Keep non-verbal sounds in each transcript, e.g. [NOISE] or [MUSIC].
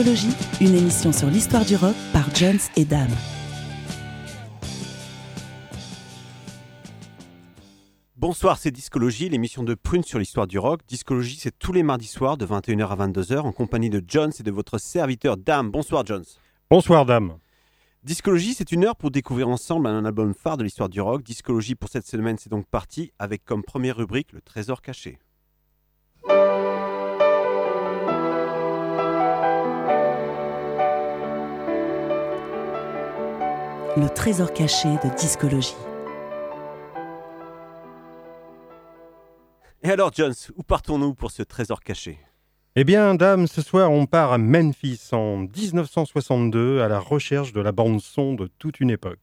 Discologie, une émission sur l'histoire du rock par Jones et Dame. Bonsoir, c'est Discologie, l'émission de Prune sur l'histoire du rock. Discologie, c'est tous les mardis soirs de 21h à 22h en compagnie de Jones et de votre serviteur Dame. Bonsoir Jones. Bonsoir Dame. Discologie, c'est une heure pour découvrir ensemble un album phare de l'histoire du rock. Discologie pour cette semaine, c'est donc parti avec comme première rubrique le trésor caché. Le trésor caché de discologie. Et alors Jones, où partons-nous pour ce trésor caché? Eh bien, dame, ce soir, on part à Memphis en 1962 à la recherche de la bande-son de toute une époque.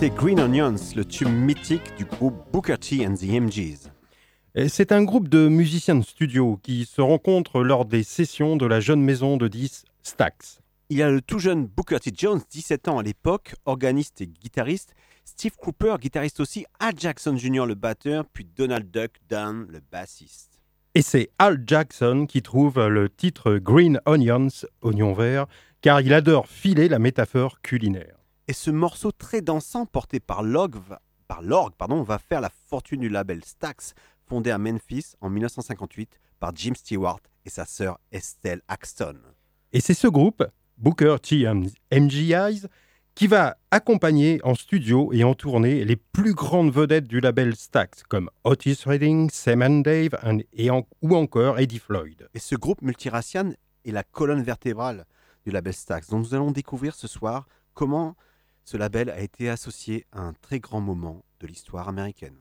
C'était Green Onions, le tube mythique du groupe Booker T and the MGs. C'est un groupe de musiciens de studio qui se rencontrent lors des sessions de la jeune maison de 10 Stax. Il y a le tout jeune Booker T. Jones, 17 ans à l'époque, organiste et guitariste, Steve Cooper, guitariste aussi, Al Jackson Jr. le batteur, puis Donald Duck Dunn le bassiste. Et c'est Al Jackson qui trouve le titre Green Onions, oignon vert, car il adore filer la métaphore culinaire. Et ce morceau très dansant porté par l'orgue par pardon, va faire la fortune du label Stax, fondé à Memphis en 1958 par Jim Stewart et sa sœur Estelle Axton. Et c'est ce groupe, Booker T. MGIs, qui va accompagner en studio et en tournée les plus grandes vedettes du label Stax, comme Otis Redding, Sam and Dave et ou encore Eddie Floyd. Et ce groupe multiracial est la colonne vertébrale du label Stax, dont nous allons découvrir ce soir comment ce label a été associé à un très grand moment de l'histoire américaine.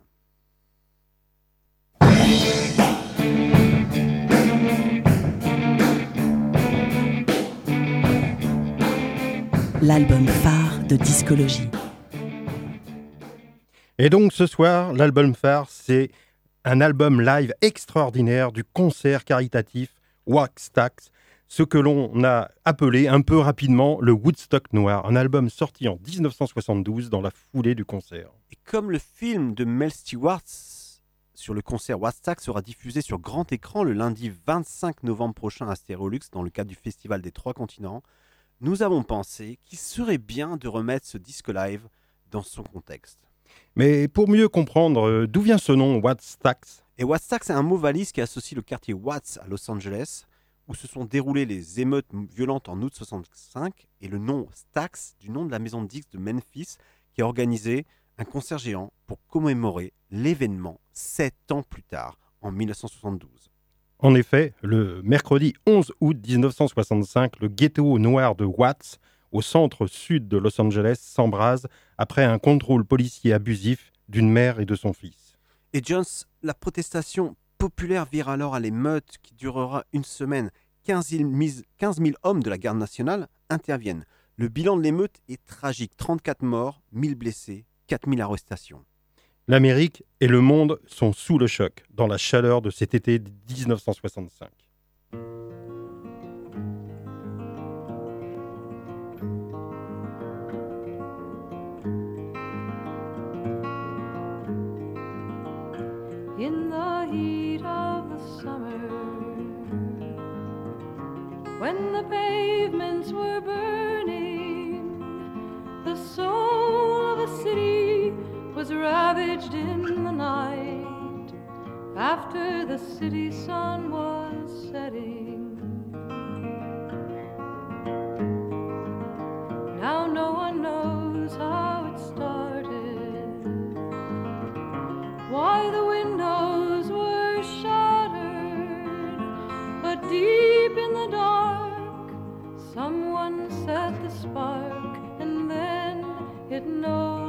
L'album phare de discologie. Et donc ce soir, l'album phare, c'est un album live extraordinaire du concert caritatif Wax Tax, ce que l'on a appelé un peu rapidement le Woodstock Noir, un album sorti en 1972 dans la foulée du concert. Et comme le film de Mel Stewart sur le concert Woodstock sera diffusé sur grand écran le lundi 25 novembre prochain à Stereolux dans le cadre du Festival des Trois Continents, nous avons pensé qu'il serait bien de remettre ce disque live dans son contexte. Mais pour mieux comprendre euh, d'où vient ce nom Woodstock Et Woodstock, c'est un mot valise qui associe le quartier Watts à Los Angeles où se sont déroulées les émeutes violentes en août 65 et le nom Stax du nom de la maison de disques de Memphis qui a organisé un concert géant pour commémorer l'événement sept ans plus tard, en 1972. En effet, le mercredi 11 août 1965, le ghetto noir de Watts, au centre sud de Los Angeles, s'embrase après un contrôle policier abusif d'une mère et de son fils. Et Jones, la protestation populaire vire alors à l'émeute qui durera une semaine. 15 000, hommes de la garde nationale interviennent. Le bilan de l'émeute est tragique 34 morts, 1000 blessés, 4000 arrestations. L'Amérique et le monde sont sous le choc dans la chaleur de cet été 1965. When the pavements were burning. The soul of a city was ravaged in the night after the city sun was setting. Now no one knows how Set the spark, and then it no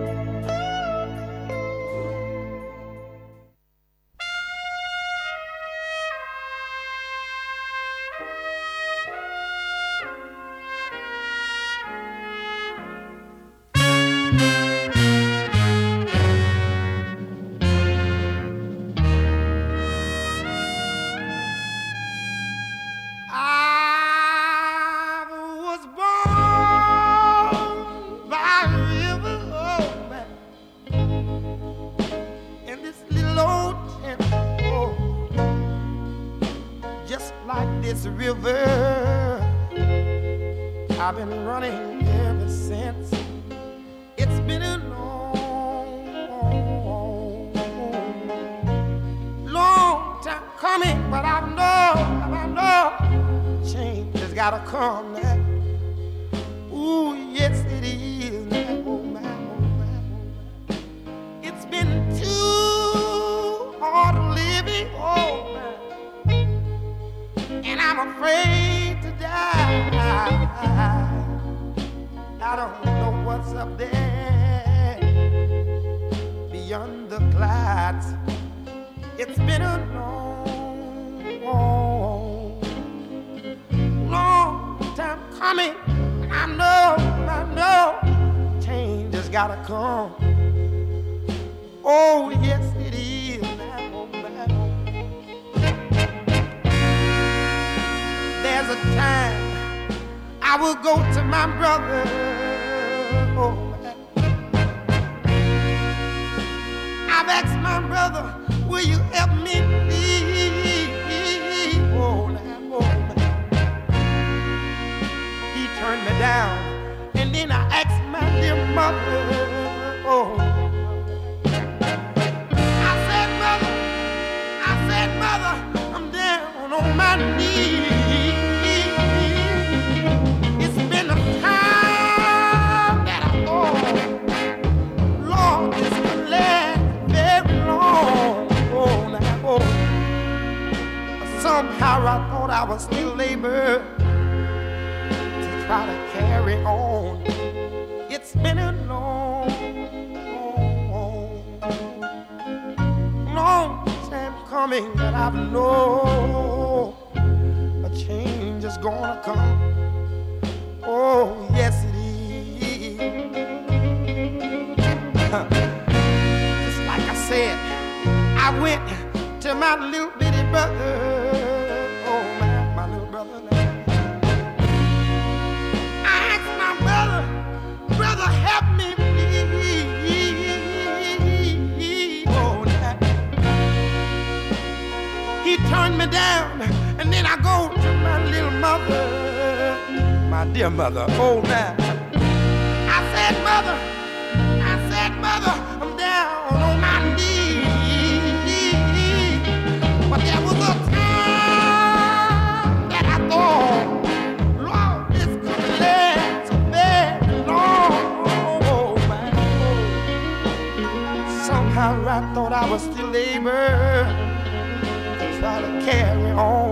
Afraid to die. I don't know what's up there beyond the clouds. It's been a long, long time coming. I know, I know, change has gotta come. Oh, yes, a time I will go to my brother. Oh, I've asked my brother, will you help me? Oh, now, oh, He turned me down, and then I asked my dear mother. Oh, I said, mother, I said, mother, I'm down on my knees. Somehow I thought I was still able to try to carry on. It's been a long, long, long time coming, but I know a change is gonna come. Oh, yes, it is. Just like I said, I went to my little bitty brother. Dear mother. Oh, now. I was still able to try to carry on.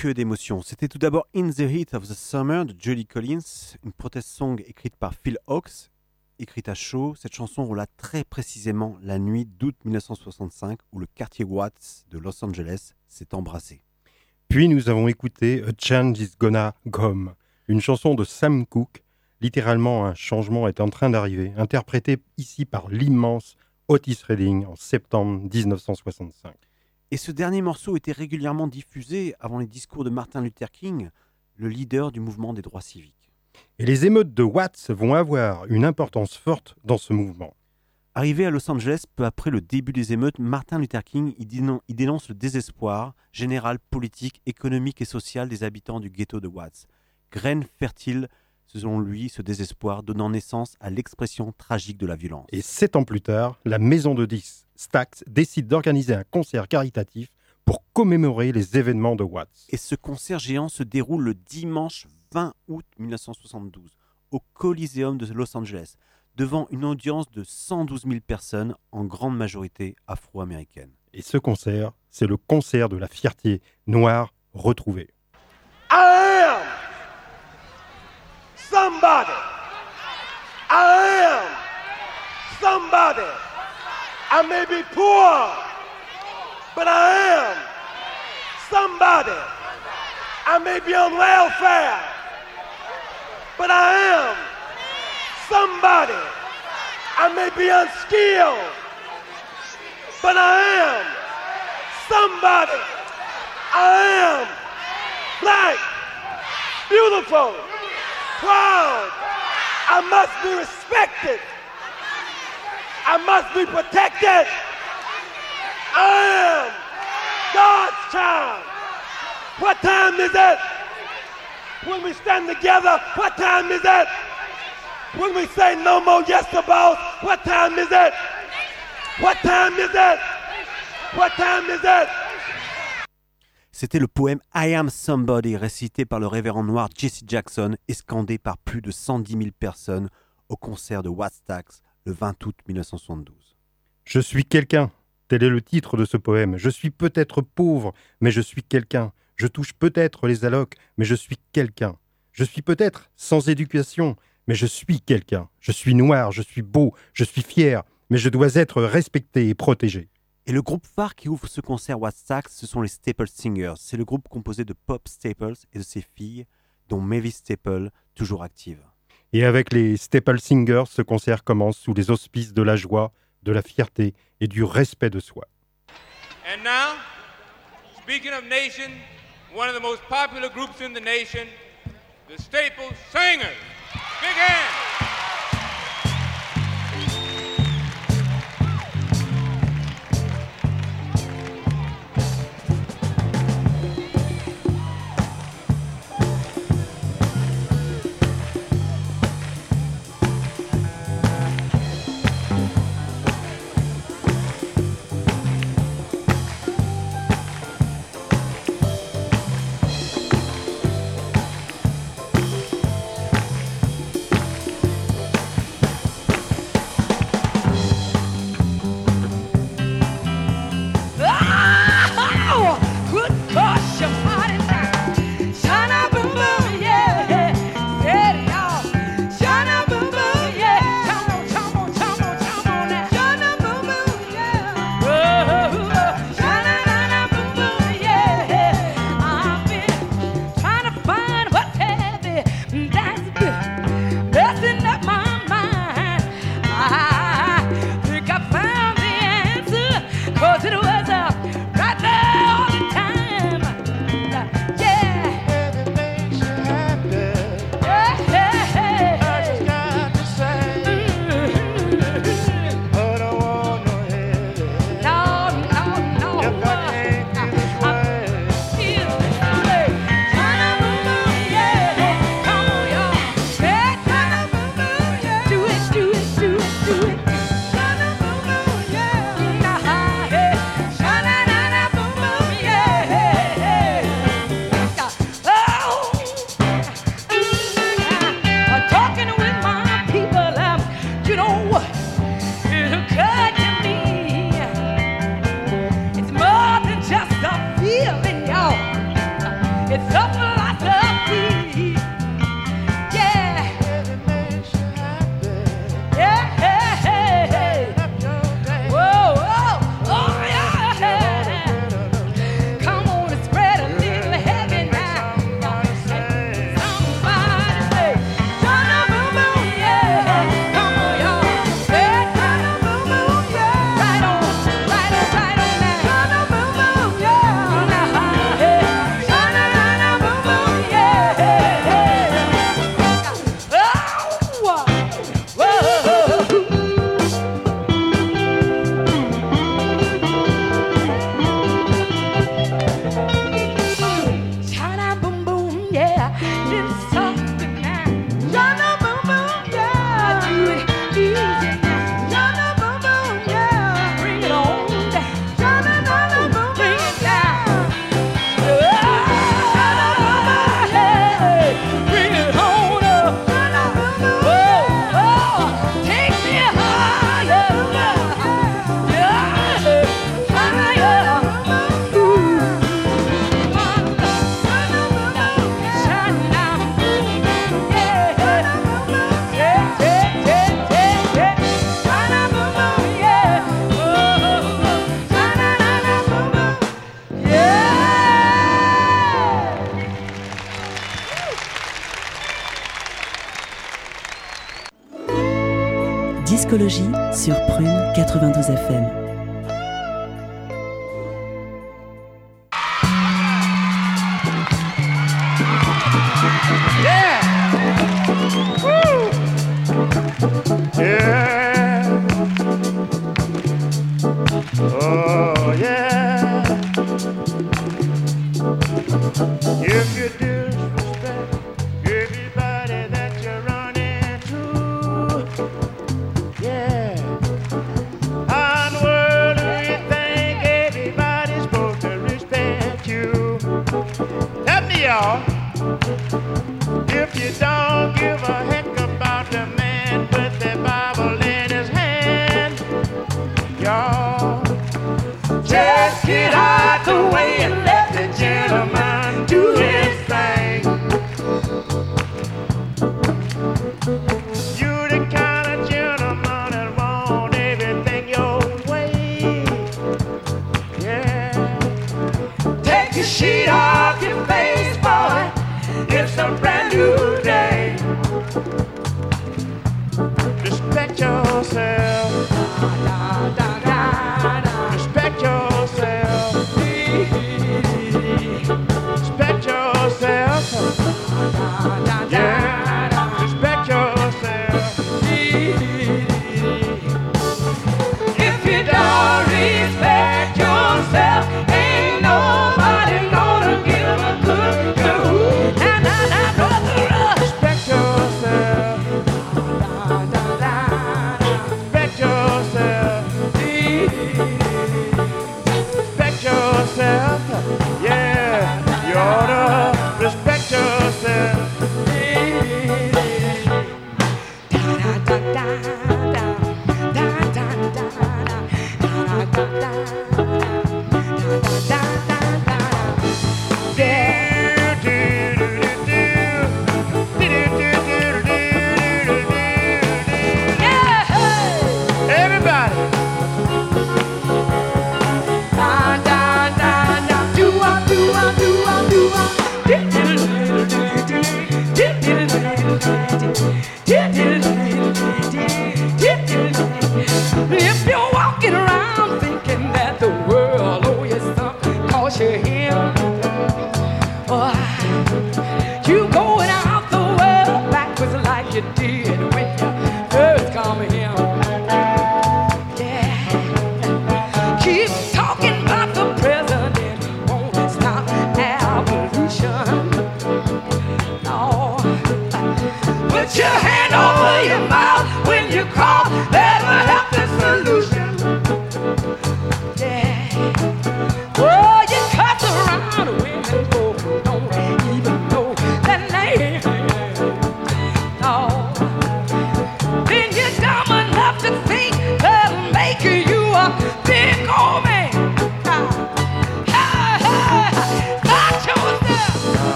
Que d'émotions. C'était tout d'abord In the Heat of the Summer de Julie Collins, une protest song écrite par Phil Hawkes, écrite à chaud. Cette chanson relate très précisément la nuit d'août 1965 où le quartier Watts de Los Angeles s'est embrassé. Puis nous avons écouté A Change is Gonna Come, une chanson de Sam Cooke, littéralement un changement est en train d'arriver, interprétée ici par l'immense Otis Redding en septembre 1965. Et ce dernier morceau était régulièrement diffusé avant les discours de Martin Luther King, le leader du mouvement des droits civiques. Et les émeutes de Watts vont avoir une importance forte dans ce mouvement. Arrivé à Los Angeles peu après le début des émeutes, Martin Luther King y dénon- y dénonce le désespoir général, politique, économique et social des habitants du ghetto de Watts. Graine fertile, selon lui, ce désespoir donnant naissance à l'expression tragique de la violence. Et sept ans plus tard, la maison de disques Stax décide d'organiser un concert caritatif pour commémorer les événements de Watts. Et ce concert géant se déroule le dimanche 20 août 1972 au Coliseum de Los Angeles, devant une audience de 112 000 personnes, en grande majorité afro-américaines. Et ce concert, c'est le concert de la fierté noire retrouvée. Somebody. I am somebody. I may be poor, but I am somebody. I may be on welfare, but I am somebody. I may be unskilled, but I am somebody. I am black, beautiful, proud. I must be respected. I must be protected. I am God's child. What time is it? When we stand together, what time is it? When we say no more yes to what time is it? What time is it? What time is it? C'était le poème I Am Somebody récité par le révérend noir Jesse Jackson et scandé par plus de 110 000 personnes au concert de Wattstax le 20 août 1972. Je suis quelqu'un. Tel est le titre de ce poème. Je suis peut-être pauvre, mais je suis quelqu'un. Je touche peut-être les allocs, mais je suis quelqu'un. Je suis peut-être sans éducation, mais je suis quelqu'un. Je suis noir, je suis beau, je suis fier, mais je dois être respecté et protégé. Et le groupe phare qui ouvre ce concert Wattstax, ce sont les Staple Singers. C'est le groupe composé de Pop Staples et de ses filles, dont Mavis Staple, toujours active. Et avec les Staple Singers, ce concert commence sous les auspices de la joie, de la fierté et du respect de soi. And now, speaking of nation, one of the most popular groups in the nation, the Staple Singers. Big hand. Prune 92 FM.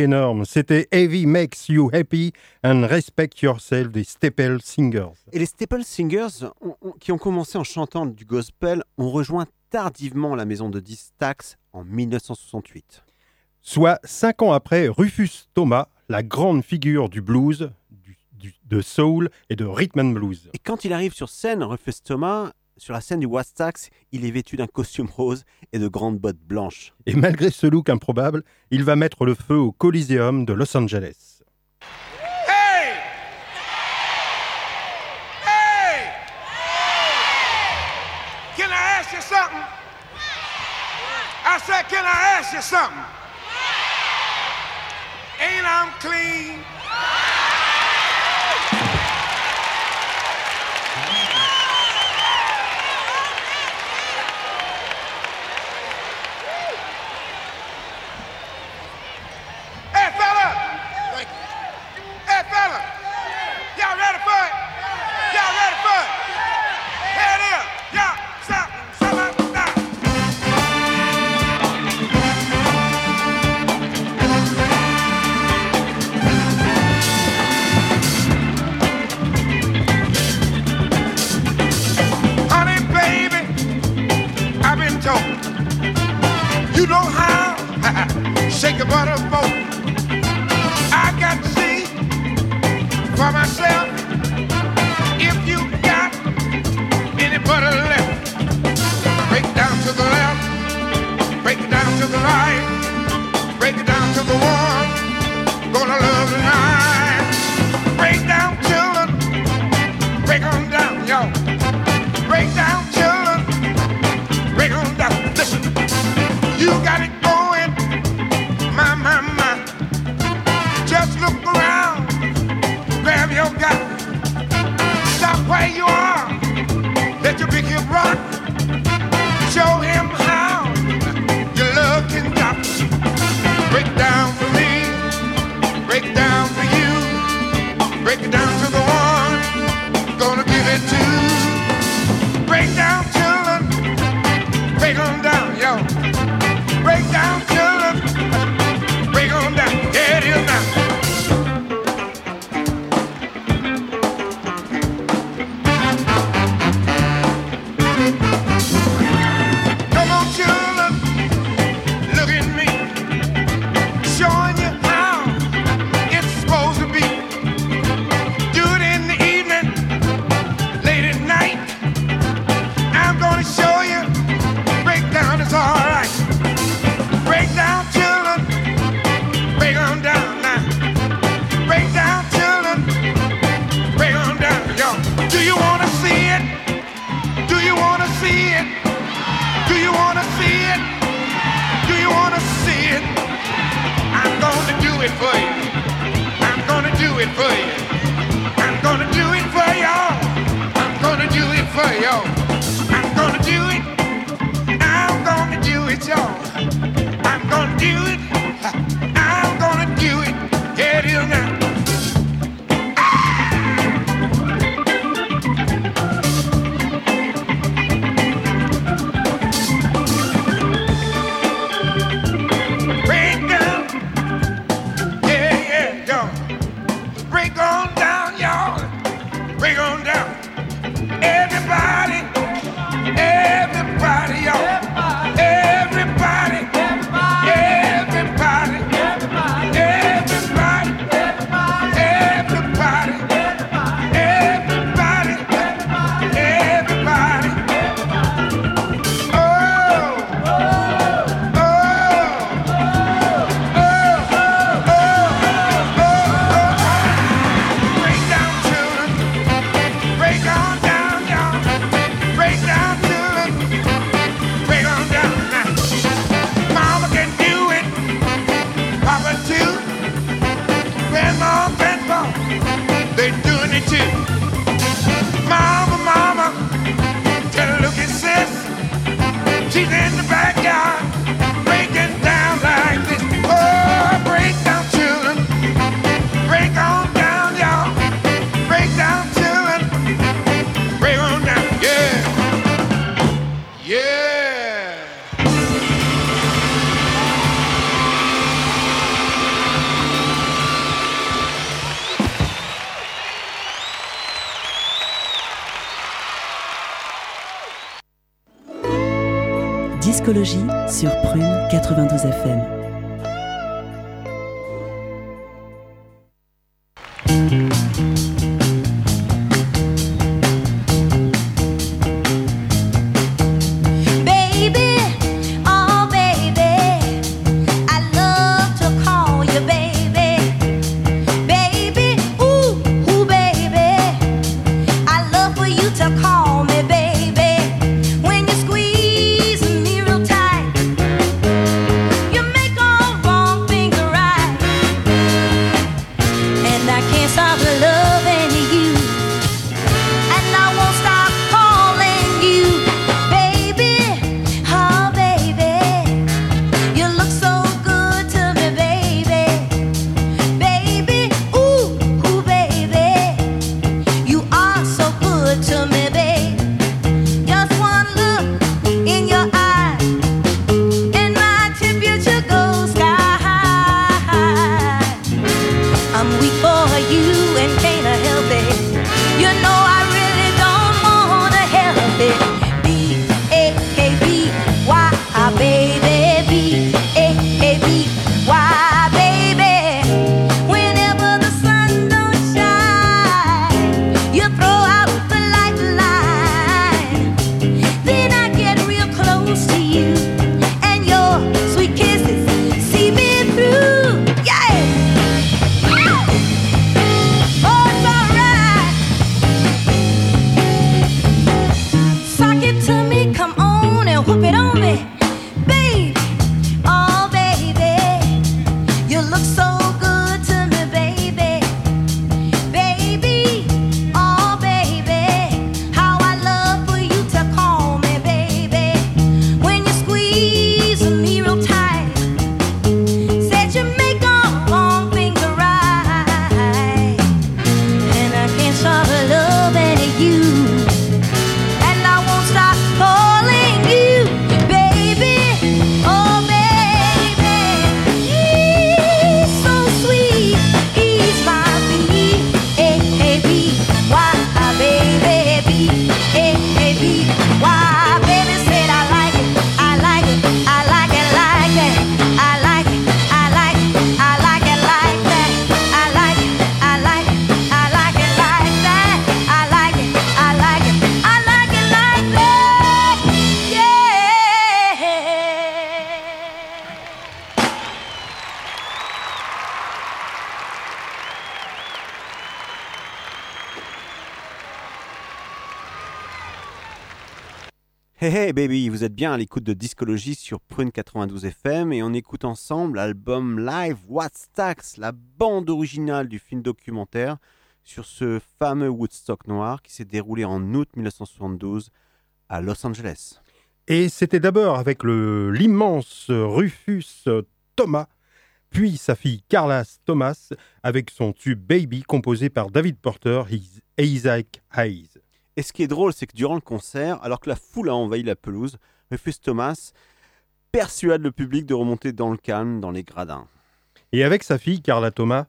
énorme. C'était Heavy Makes You Happy and Respect Yourself des Staple Singers. Et les Staple Singers, qui ont commencé en chantant du gospel, ont rejoint tardivement la maison de Distax en 1968. Soit cinq ans après, Rufus Thomas, la grande figure du blues, du, de soul et de rhythm and blues. Et quand il arrive sur scène, Rufus Thomas, sur la scène du Wastax, il est vêtu d'un costume rose et de grandes bottes blanches. Et malgré ce look improbable, il va mettre le feu au Coliseum de Los Angeles. I said, Can I ask you something? Clean? Hey hey baby, vous êtes bien à l'écoute de Discologie sur Prune 92 FM et on écoute ensemble l'album live What's Tax, la bande originale du film documentaire sur ce fameux Woodstock noir qui s'est déroulé en août 1972 à Los Angeles. Et c'était d'abord avec l'immense Rufus Thomas, puis sa fille Carla Thomas avec son tube Baby composé par David Porter et Isaac Hayes. Et ce qui est drôle, c'est que durant le concert, alors que la foule a envahi la pelouse, Rufus Thomas persuade le public de remonter dans le calme, dans les gradins. Et avec sa fille Carla Thomas,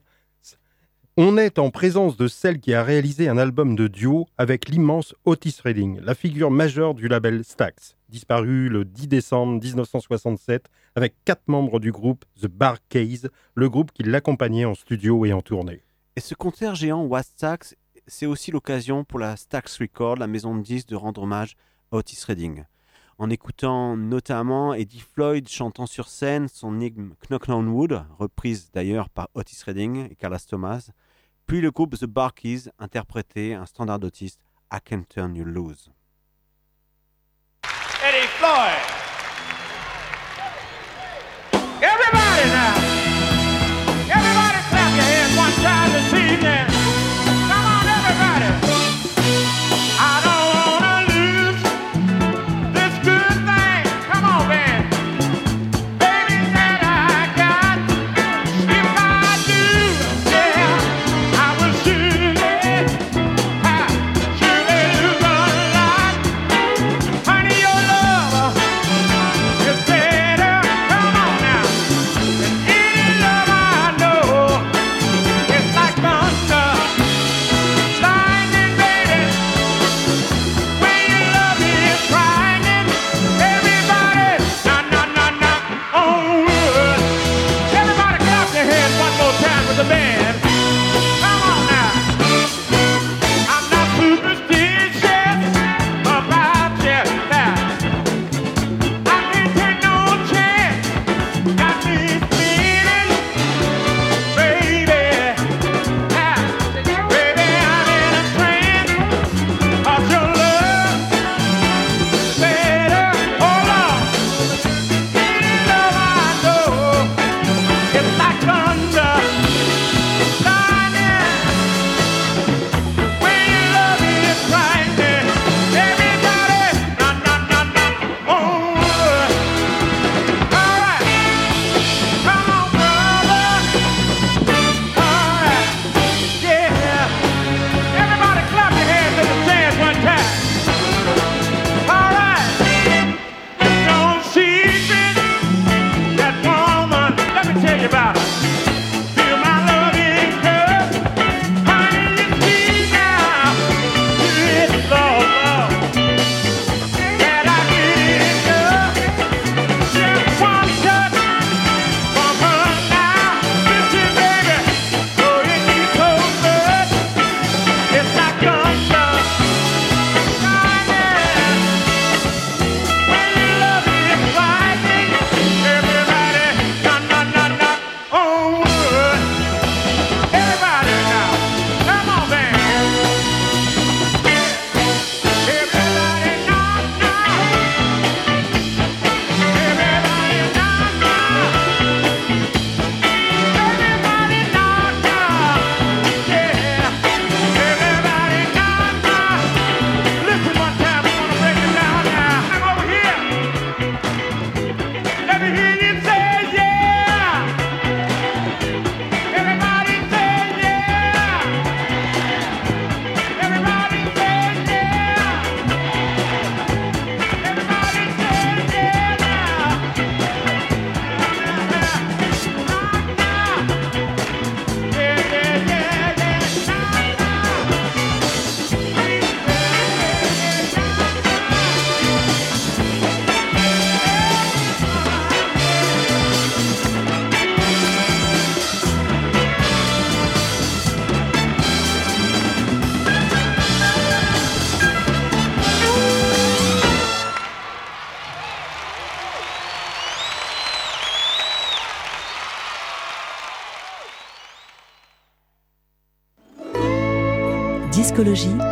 on est en présence de celle qui a réalisé un album de duo avec l'immense Otis Redding, la figure majeure du label Stax, disparu le 10 décembre 1967 avec quatre membres du groupe The Bar Keys, le groupe qui l'accompagnait en studio et en tournée. Et ce concert géant What's Stax, c'est aussi l'occasion pour la Stax Record, la maison de disques, de rendre hommage à Otis Redding. En écoutant notamment Eddie Floyd chantant sur scène son hymne Knock on Wood, reprise d'ailleurs par Otis Redding et Carlos Thomas, puis le groupe The Barkeys interprétait un standard d'Otis, I Can Turn You Loose. Eddie Floyd.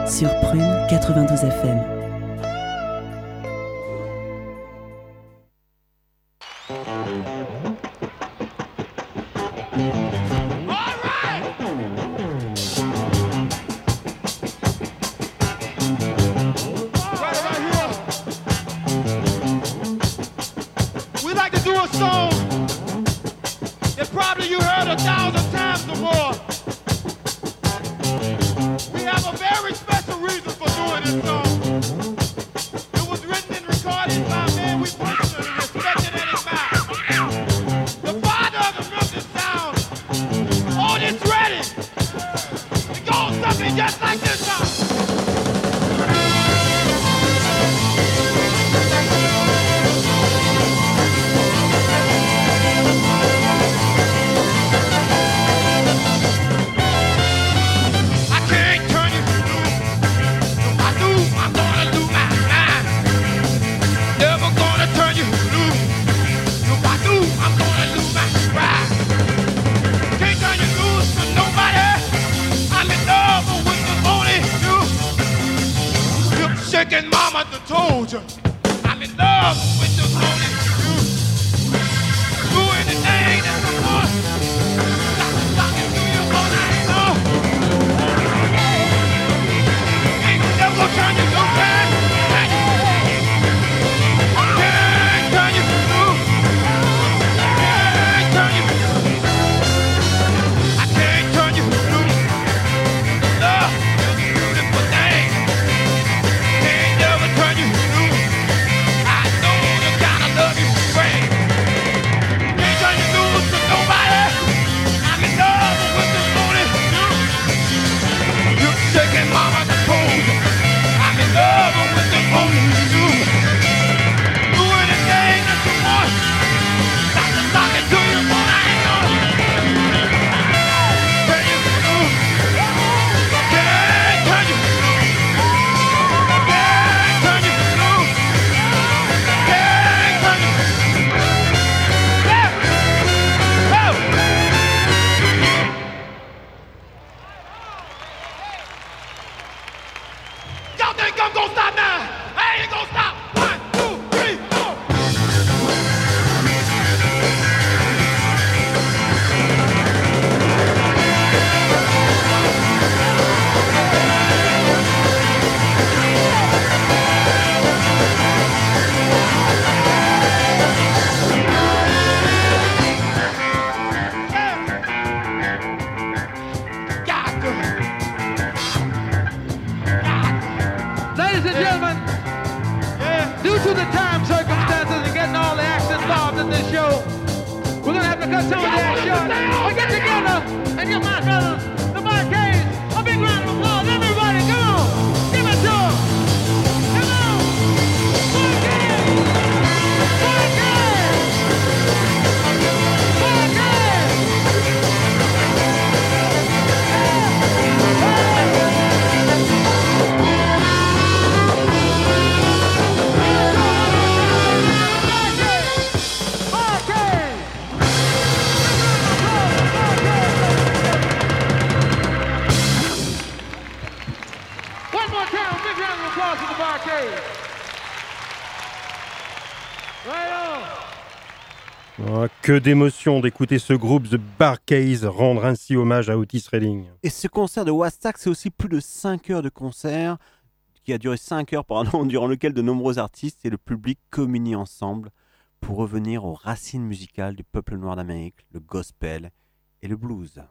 sur Prune 92 FM. Công Que d'émotion d'écouter ce groupe The Barcase rendre ainsi hommage à Otis Redding. Et ce concert de Wastak, c'est aussi plus de 5 heures de concert qui a duré 5 heures pardon, [LAUGHS] durant lequel de nombreux artistes et le public communient ensemble pour revenir aux racines musicales du peuple noir d'Amérique, le gospel et le blues.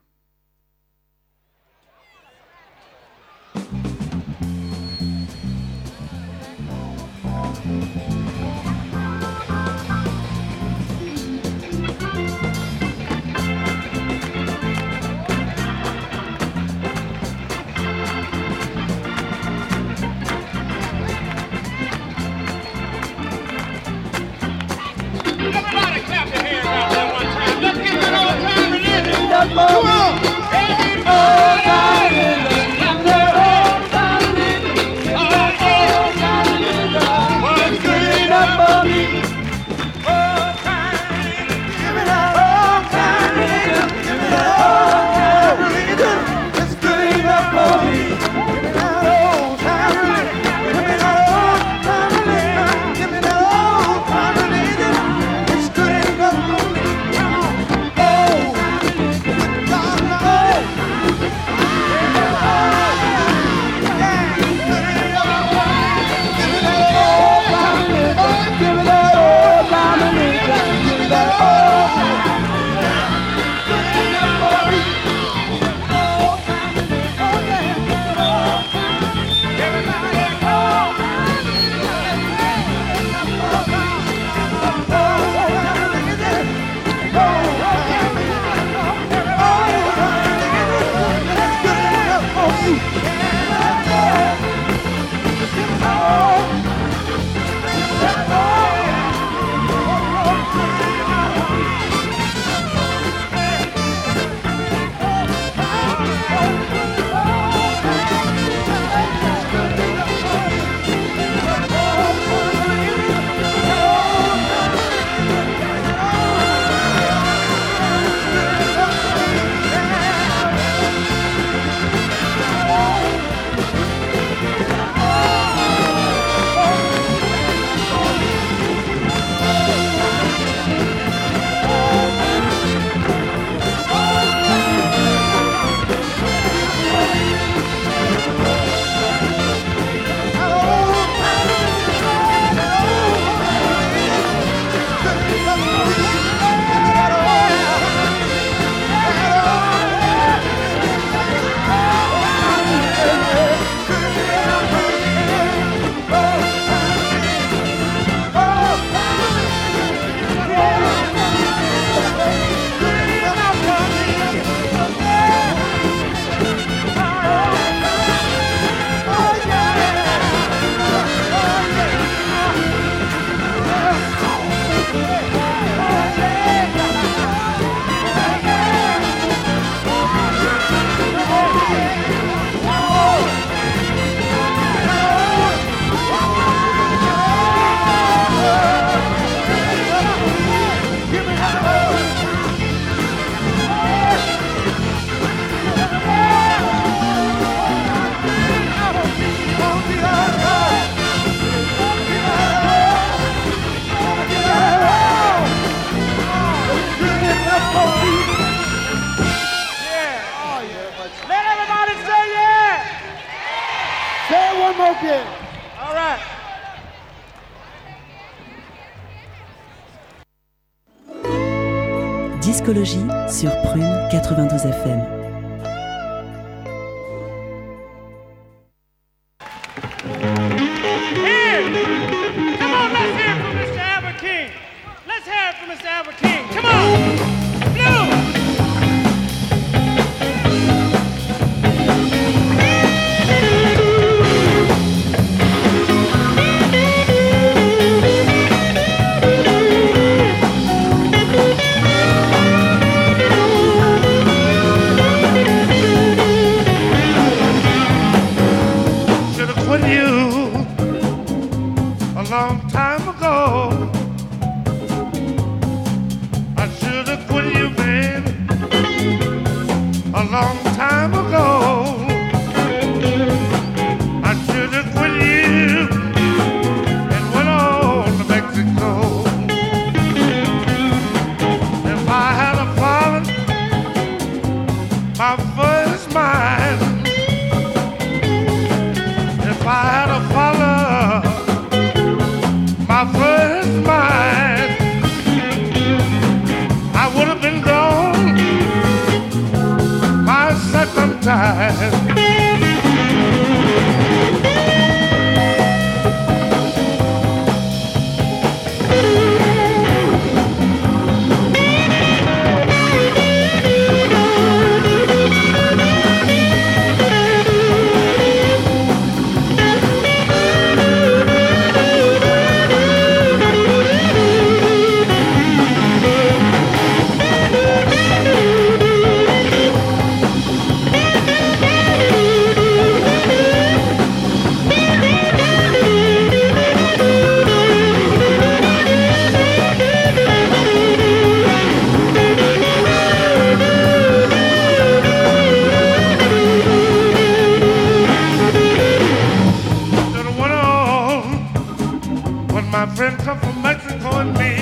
When my friend come from Mexico and me.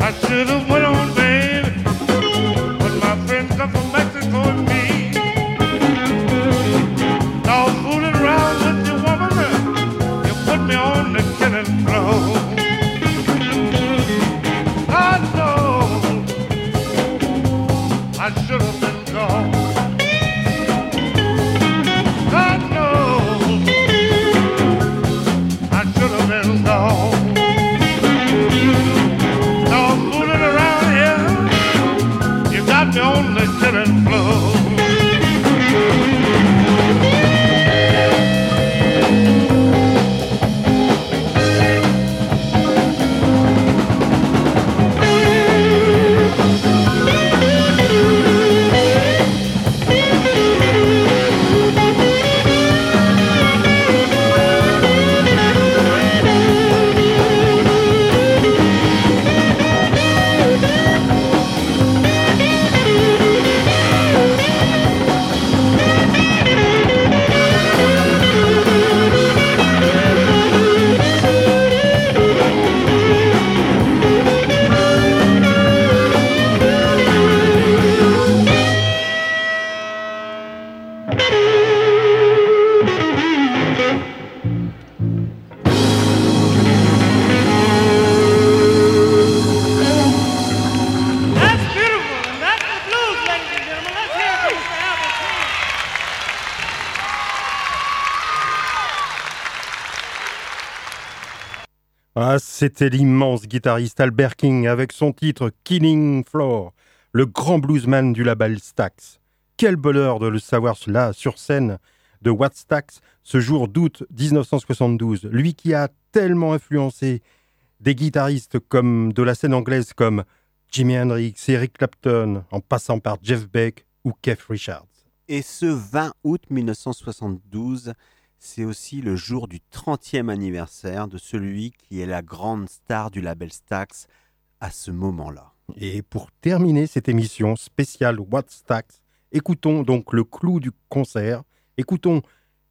I should have went on, baby, when my friend come from Mexico and me. C'était l'immense guitariste Albert King avec son titre Killing Floor, le grand bluesman du label Stax. Quel bonheur de le savoir là, sur scène de What Stax, ce jour d'août 1972. Lui qui a tellement influencé des guitaristes comme de la scène anglaise comme Jimi Hendrix, Eric Clapton, en passant par Jeff Beck ou Keith Richards. Et ce 20 août 1972, c'est aussi le jour du 30e anniversaire de celui qui est la grande star du label Stax à ce moment-là. Et pour terminer cette émission spéciale What Stax, écoutons donc le clou du concert. Écoutons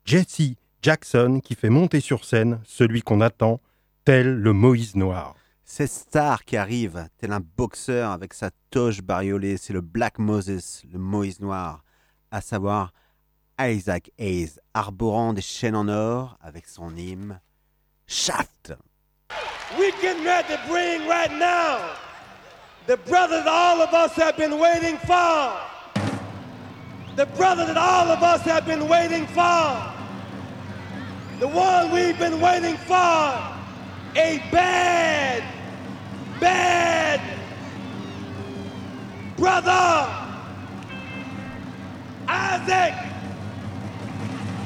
Jesse Jackson qui fait monter sur scène celui qu'on attend, tel le Moïse noir. Cette star qui arrive, tel un boxeur avec sa toche bariolée, c'est le Black Moses, le Moïse noir, à savoir Isaac Hayes, arborant des chaînes en or avec son hymne Shaft. We getting ready to bring right now the brother that all of us have been waiting for. The brother that all of us have been waiting for. The one we've been waiting for. A bad, bad brother. Isaac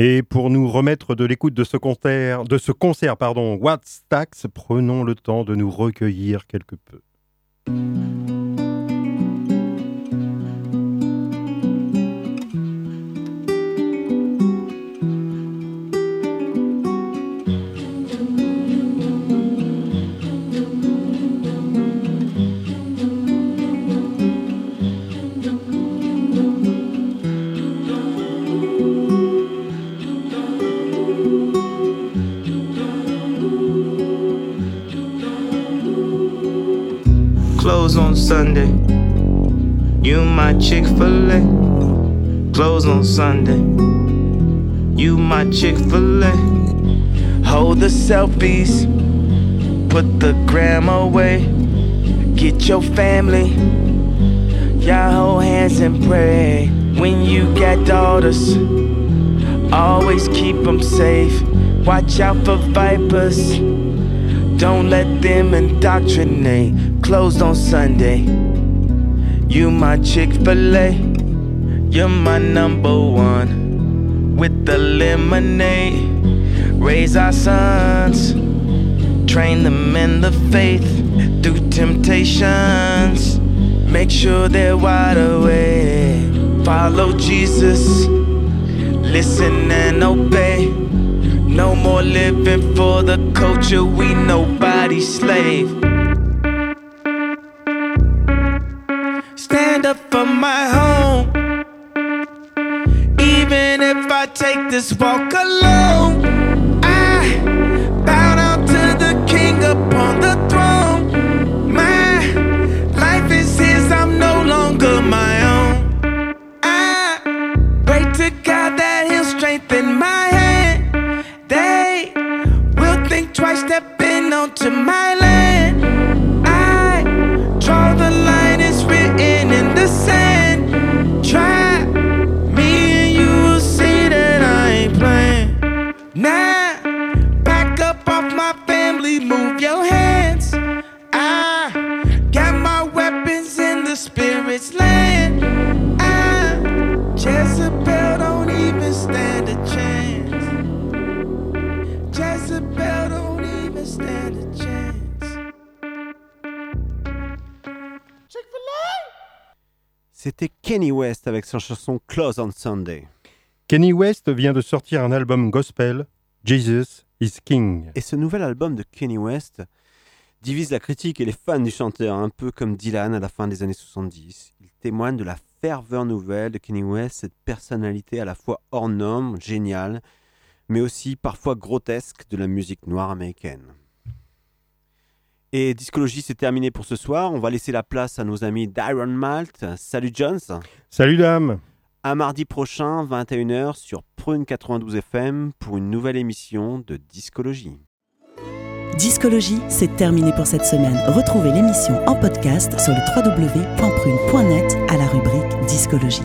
Et pour nous remettre de l'écoute de ce concert, de ce concert pardon, What's Tax, prenons le temps de nous recueillir quelque peu. Sunday. You my Chick fil A. Close on Sunday. You my Chick fil A. Hold the selfies. Put the gram away. Get your family. Y'all hold hands and pray. When you got daughters, always keep them safe. Watch out for vipers. Don't let them indoctrinate. Closed on Sunday. You my Chick fil A. You're my number one. With the lemonade. Raise our sons. Train them in the faith. Through temptations. Make sure they're wide awake. Follow Jesus. Listen and obey. No more living for the culture, we nobody's slave. I take this walk alone, Kenny West avec sa chanson Close on Sunday. Kenny West vient de sortir un album gospel, Jesus is King. Et ce nouvel album de Kenny West divise la critique et les fans du chanteur, un peu comme Dylan à la fin des années 70. Il témoigne de la ferveur nouvelle de Kenny West, cette personnalité à la fois hors norme, géniale, mais aussi parfois grotesque de la musique noire américaine. Et Discologie, c'est terminé pour ce soir. On va laisser la place à nos amis d'Iron Malt. Salut Jones. Salut dame. À mardi prochain, 21h sur Prune 92 FM pour une nouvelle émission de Discologie. Discologie, c'est terminé pour cette semaine. Retrouvez l'émission en podcast sur le www.prune.net à la rubrique Discologie.